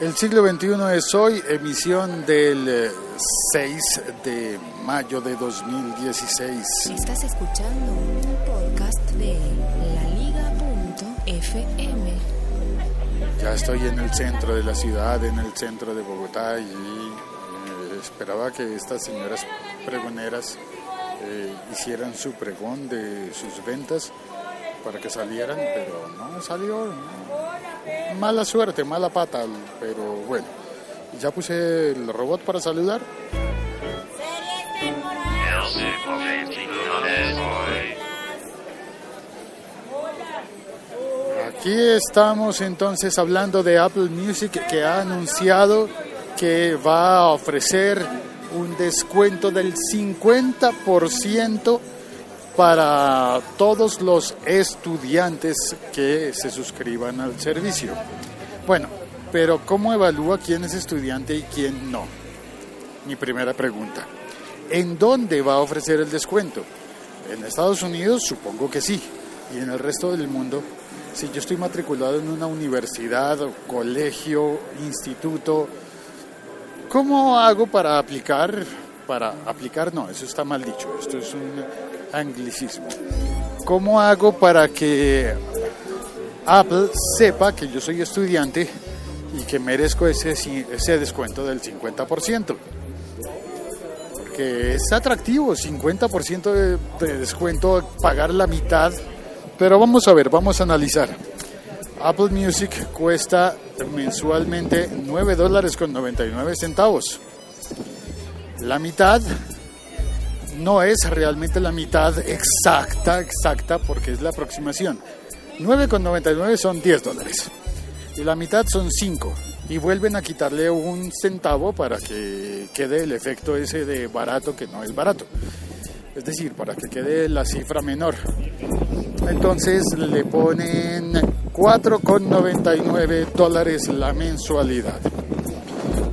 El siglo XXI es hoy, emisión del 6 de mayo de 2016. Estás escuchando un podcast de laliga.fm. Ya estoy en el centro de la ciudad, en el centro de Bogotá y eh, esperaba que estas señoras pregoneras eh, hicieran su pregón de sus ventas para que salieran, pero no salió. Mala suerte, mala pata, pero bueno. Ya puse el robot para saludar. Aquí estamos entonces hablando de Apple Music que ha anunciado que va a ofrecer un descuento del 50% para todos los estudiantes que se suscriban al servicio. Bueno, pero ¿cómo evalúa quién es estudiante y quién no? Mi primera pregunta. ¿En dónde va a ofrecer el descuento? En Estados Unidos supongo que sí. Y en el resto del mundo, si yo estoy matriculado en una universidad, colegio, instituto, ¿cómo hago para aplicar? Para aplicar, no, eso está mal dicho. Esto es un anglicismo. ¿Cómo hago para que Apple sepa que yo soy estudiante y que merezco ese, ese descuento del 50%? Porque es atractivo, 50% de, de descuento, pagar la mitad. Pero vamos a ver, vamos a analizar. Apple Music cuesta mensualmente 9 dólares con 99 centavos. La mitad no es realmente la mitad exacta, exacta, porque es la aproximación. 9,99 son 10 dólares. Y la mitad son 5. Y vuelven a quitarle un centavo para que quede el efecto ese de barato que no es barato. Es decir, para que quede la cifra menor. Entonces le ponen 4,99 dólares la mensualidad.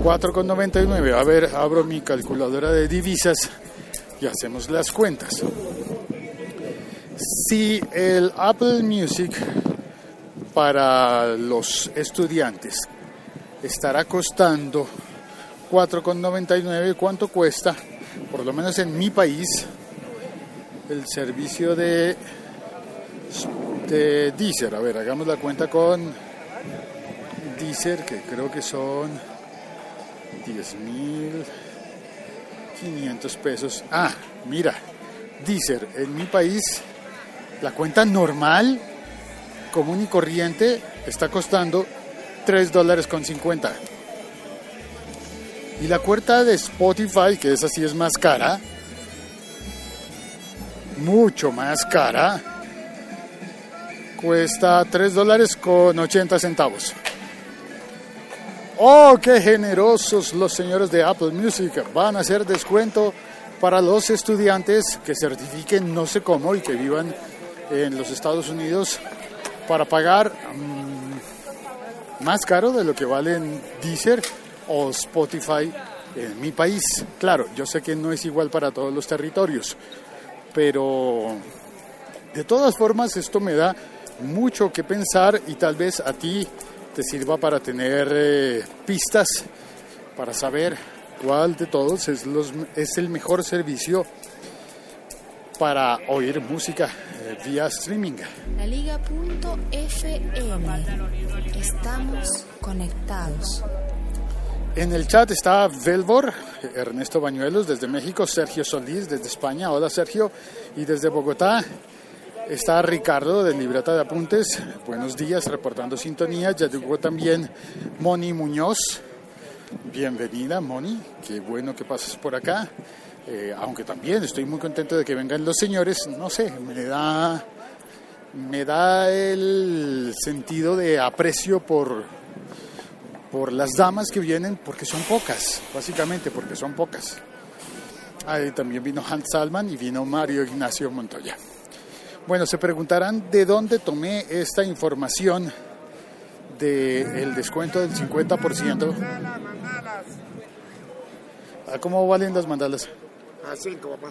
4,99. A ver, abro mi calculadora de divisas y hacemos las cuentas. Si el Apple Music para los estudiantes estará costando 4,99, ¿cuánto cuesta? Por lo menos en mi país, el servicio de, de Deezer. A ver, hagamos la cuenta con Deezer, que creo que son 10 mil 500 pesos. Ah, mira, Deezer, en mi país la cuenta normal, común y corriente, está costando 3 dólares con 50. Y la cuenta de Spotify, que esa sí es más cara, mucho más cara, cuesta 3 dólares con 80 centavos. Oh, qué generosos los señores de Apple Music. Van a hacer descuento para los estudiantes que certifiquen no sé cómo y que vivan en los Estados Unidos para pagar mmm, más caro de lo que valen Deezer o Spotify en mi país. Claro, yo sé que no es igual para todos los territorios, pero de todas formas esto me da mucho que pensar y tal vez a ti te sirva para tener eh, pistas, para saber cuál de todos es, los, es el mejor servicio para oír música eh, vía streaming. La Liga.fm. Estamos conectados. En el chat está Velvor, Ernesto Bañuelos desde México, Sergio Solís desde España, hola Sergio, y desde Bogotá Está Ricardo de Libreta de Apuntes, buenos días, reportando sintonía. Ya llegó también Moni Muñoz. Bienvenida, Moni, qué bueno que pases por acá. Eh, aunque también estoy muy contento de que vengan los señores, no sé, me da, me da el sentido de aprecio por, por las damas que vienen, porque son pocas, básicamente porque son pocas. También vino Hans Salman y vino Mario Ignacio Montoya. Bueno, se preguntarán de dónde tomé esta información del descuento del 50%. ¿A cómo valen las mandalas? A 5, papá.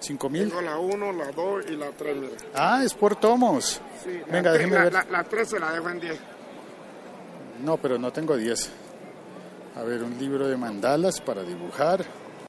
¿Cinco mil? Tengo la 1, la 2 y la 3, mira. Ah, es por tomos. Sí, Venga, la, déjeme la, ver. La, la 3 se la dejo en 10. No, pero no tengo 10. A ver, un libro de mandalas para dibujar.